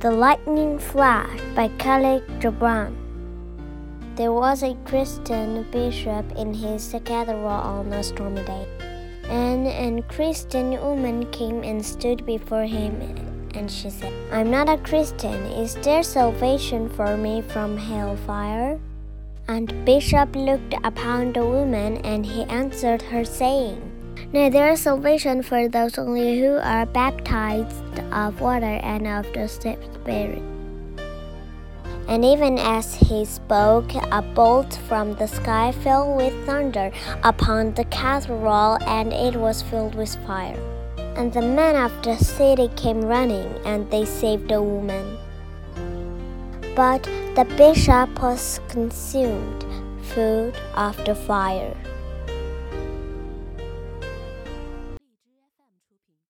The Lightning Flash by Kahlil Gibran. There was a Christian bishop in his cathedral on a stormy day, and a Christian woman came and stood before him, and she said, I'm not a Christian. Is there salvation for me from hellfire? And Bishop looked upon the woman, and he answered her, saying, Nay, there is salvation for those only who are baptized of water and of the Spirit. And even as he spoke, a bolt from the sky fell with thunder upon the cathedral, and it was filled with fire. And the men of the city came running, and they saved the woman. But the bishop was consumed, food the fire.